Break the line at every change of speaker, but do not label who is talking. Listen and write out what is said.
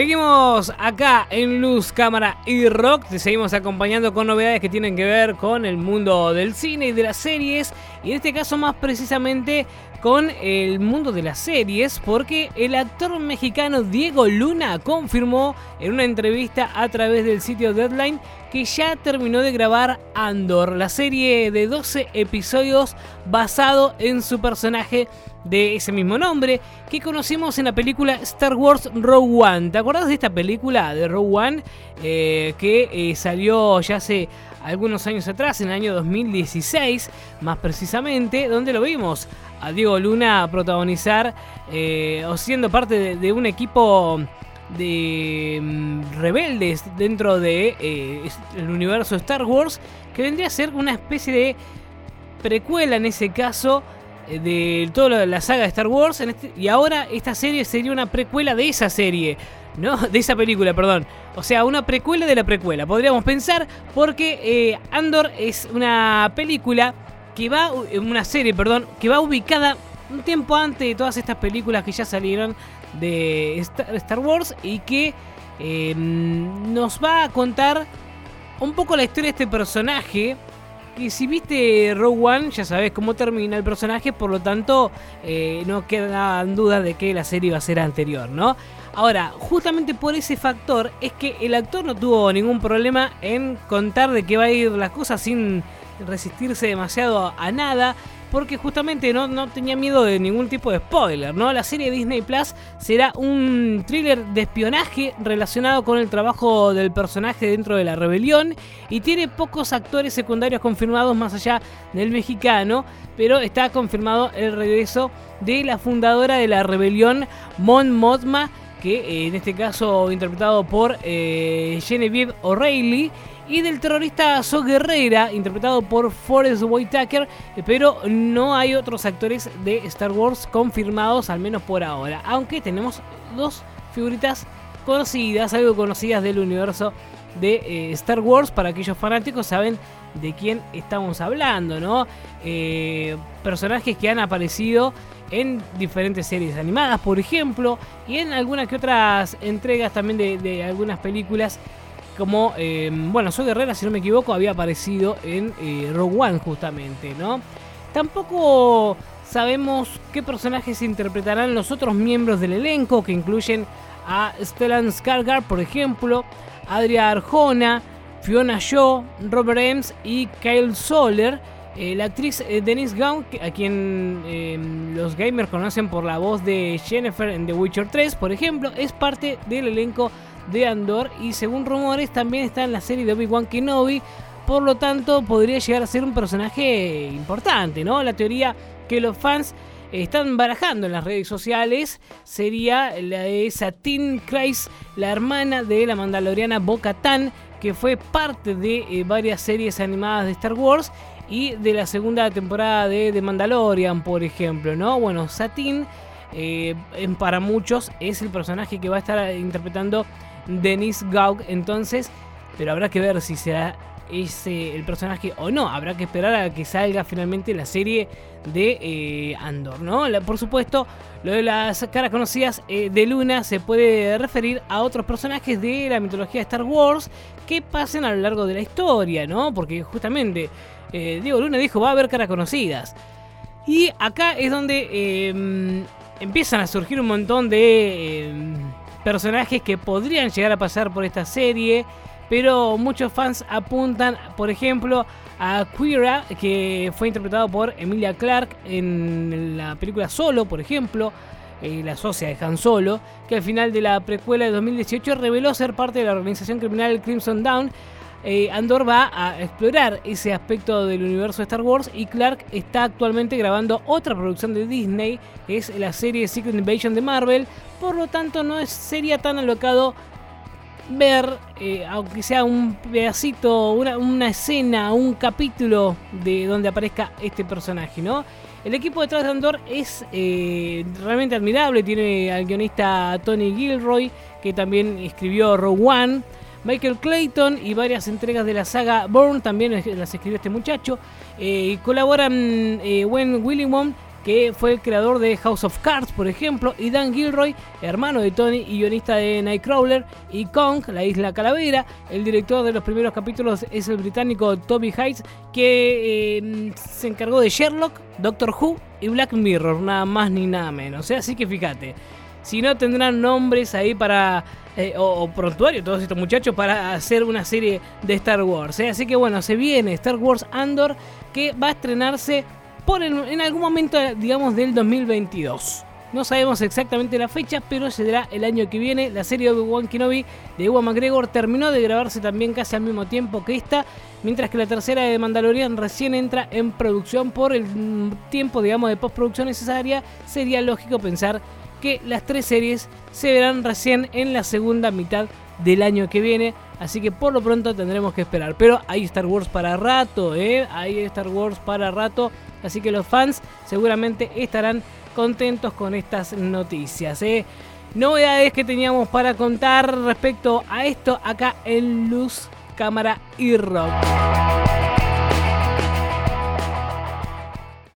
Seguimos acá en Luz, Cámara y Rock. Te seguimos acompañando con novedades que tienen que ver con el mundo del cine y de las series. Y en este caso más precisamente con el mundo de las series. Porque el actor mexicano Diego Luna confirmó en una entrevista a través del sitio Deadline que ya terminó de grabar Andor, la serie de 12 episodios basado en su personaje de ese mismo nombre que conocimos en la película Star Wars Rogue One. ¿Te acuerdas de esta película de Rogue One eh, que eh, salió ya hace algunos años atrás, en el año 2016 más precisamente, donde lo vimos a Diego Luna protagonizar eh, o siendo parte de, un equipo de mm, rebeldes dentro de el universo Star Wars que vendría a ser una especie de precuela en ese caso de toda la saga de Star Wars. Este, y ahora esta serie sería una precuela de esa serie. ¿no? De esa película, perdón. O sea, una precuela de la precuela. Podríamos pensar porque eh, Andor es una película que va, eh, una serie, perdón, que va ubicada un tiempo antes de todas estas películas que ya salieron de Star, Wars y que nos va a contar un poco la historia de este personaje y si viste Rogue One, ya sabes cómo termina el personaje, por lo tanto, eh, no quedan dudas de que la serie va a ser anterior, ¿no? Ahora, justamente por ese factor es que el actor no tuvo ningún problema en contar de qué va a ir las cosas sin resistirse demasiado a nada porque justamente no, no tenía miedo de ningún tipo de spoiler, ¿no? La serie Disney Plus será un thriller de espionaje relacionado con el trabajo del personaje dentro de la rebelión y tiene pocos actores secundarios confirmados más allá del mexicano, pero está confirmado el regreso de la fundadora de la rebelión, Mon Mothma, que eh, en este caso interpretado por eh, Genevieve O'Reilly y del terrorista So Guerrera, interpretado por Forrest Whitaker, pero no hay otros actores de Star Wars confirmados, al menos por ahora, aunque tenemos dos figuritas conocidas, algo conocidas del universo de eh, Star Wars, para aquellos fanáticos saben de quién estamos hablando, ¿no? Eh, personajes que han aparecido en diferentes series animadas, por ejemplo, y en algunas que otras entregas también de algunas películas como, em, bueno, Soy Guerrera, si no me equivoco, había aparecido en eh, Rogue One justamente, ¿no? Tampoco sabemos qué personajes interpretarán los otros miembros del elenco, que incluyen a Stellan Skarsgård, por ejemplo, Adria Arjona, Fiona Shaw, Robert Ems y Kyle Soler. Eh, la actriz eh, Denise Gaunt, a quien em, los gamers conocen por la voz de Jennifer en The Witcher 3, por ejemplo, es parte del elenco de Andor y según rumores también está en la serie de Obi-Wan Kenobi, por lo tanto podría llegar a ser un personaje importante, ¿no? La teoría que los fans están barajando en las redes sociales sería la de Satine Kreis, la hermana de la mandaloriana Bo-Katan, que fue parte de eh, varias series animadas de Star Wars y de la segunda temporada de The Mandalorian, por ejemplo, ¿no? Bueno, Satine eh, para muchos es el personaje que va a estar interpretando Denise Gaug entonces, pero habrá que ver si será ese el personaje o no. Habrá que esperar a que salga finalmente la serie de eh, Andor, ¿no? por supuesto, lo de las caras conocidas eh, de Luna se puede referir a otros personajes de la mitología de Star Wars que pasen a lo largo de la historia, ¿no? Porque justamente eh, Diego Luna dijo va a haber caras conocidas. Y acá es donde em, empiezan a surgir un montón de em, personajes que podrían llegar a pasar por esta serie, pero muchos fans apuntan, por ejemplo, a Queera, que fue interpretado por Emilia Clarke en la película Solo, por ejemplo, eh, la socia de Han Solo, que al final de la precuela de 2018 reveló ser parte de la organización criminal Crimson Dawn eh, Andor va a explorar ese aspecto del universo de Star Wars y Clark está actualmente grabando otra producción de Disney, que es la serie Secret Invasion de Marvel, por lo tanto no sería tan alocado ver, eh, aunque sea un pedacito, una, escena, un capítulo de donde aparezca este personaje, ¿no? El equipo detrás de Andor es eh, realmente admirable, tiene al guionista Tony Gilroy, que también escribió Rogue One, Michael Clayton y varias entregas de la saga Bourne, también las escribió este muchacho. Eh, colaboran eh, Gwen Willimon, que fue el creador de House of Cards, por ejemplo, y Dan Gilroy, hermano de Tony y guionista de Nightcrawler, y Kong, la isla Calavera. El director de los primeros capítulos es el británico Toby Heights, que eh, se encargó de Sherlock, Doctor Who y Black Mirror, nada más ni nada menos. ¿eh? Así que fíjate, si no tendrán nombres ahí para eh, o, prontuario todos estos muchachos para hacer una serie de Star Wars. ¿eh? Así que bueno, se viene Star Wars Andor que va a estrenarse por en, algún momento, digamos, del 2022. No sabemos exactamente la fecha, pero será el año que viene. La serie Obi-Wan Kenobi de Ewan McGregor terminó de grabarse también casi al mismo tiempo que esta, mientras que la tercera de Mandalorian recién entra en producción por el tiempo, digamos, de postproducción necesaria. Sería lógico pensar que las tres series se verán recién en la segunda mitad del año que viene. Así que por lo pronto tendremos que esperar. Pero hay Star Wars para rato, ¿eh? Hay Star Wars para rato. Así que los fans seguramente estarán contentos con estas noticias, ¿eh? Novedades que teníamos para contar respecto a esto acá en Luz, Cámara y Rock.